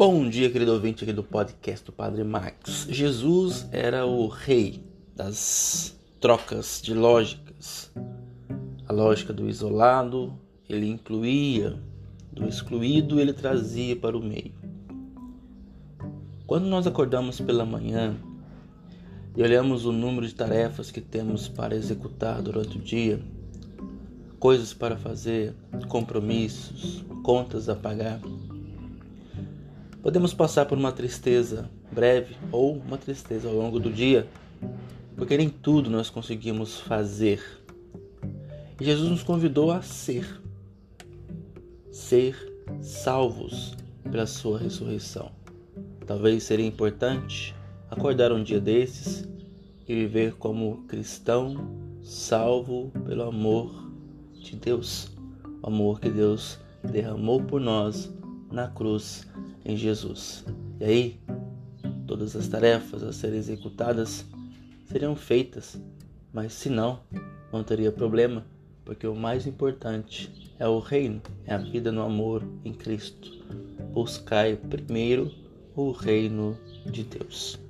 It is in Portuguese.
Bom dia, querido ouvinte aqui do podcast do Padre Max. Jesus era o rei das trocas de lógicas. A lógica do isolado, ele incluía, do excluído, ele trazia para o meio. Quando nós acordamos pela manhã e olhamos o número de tarefas que temos para executar durante o dia, coisas para fazer, compromissos, contas a pagar, Podemos passar por uma tristeza breve ou uma tristeza ao longo do dia, porque nem tudo nós conseguimos fazer. E Jesus nos convidou a ser, ser salvos pela sua ressurreição. Talvez seria importante acordar um dia desses e viver como cristão salvo pelo amor de Deus, o amor que Deus derramou por nós na cruz em Jesus. E aí, todas as tarefas a serem executadas seriam feitas, mas se não, não teria problema, porque o mais importante é o reino, é a vida no amor em Cristo. Buscai primeiro o reino de Deus.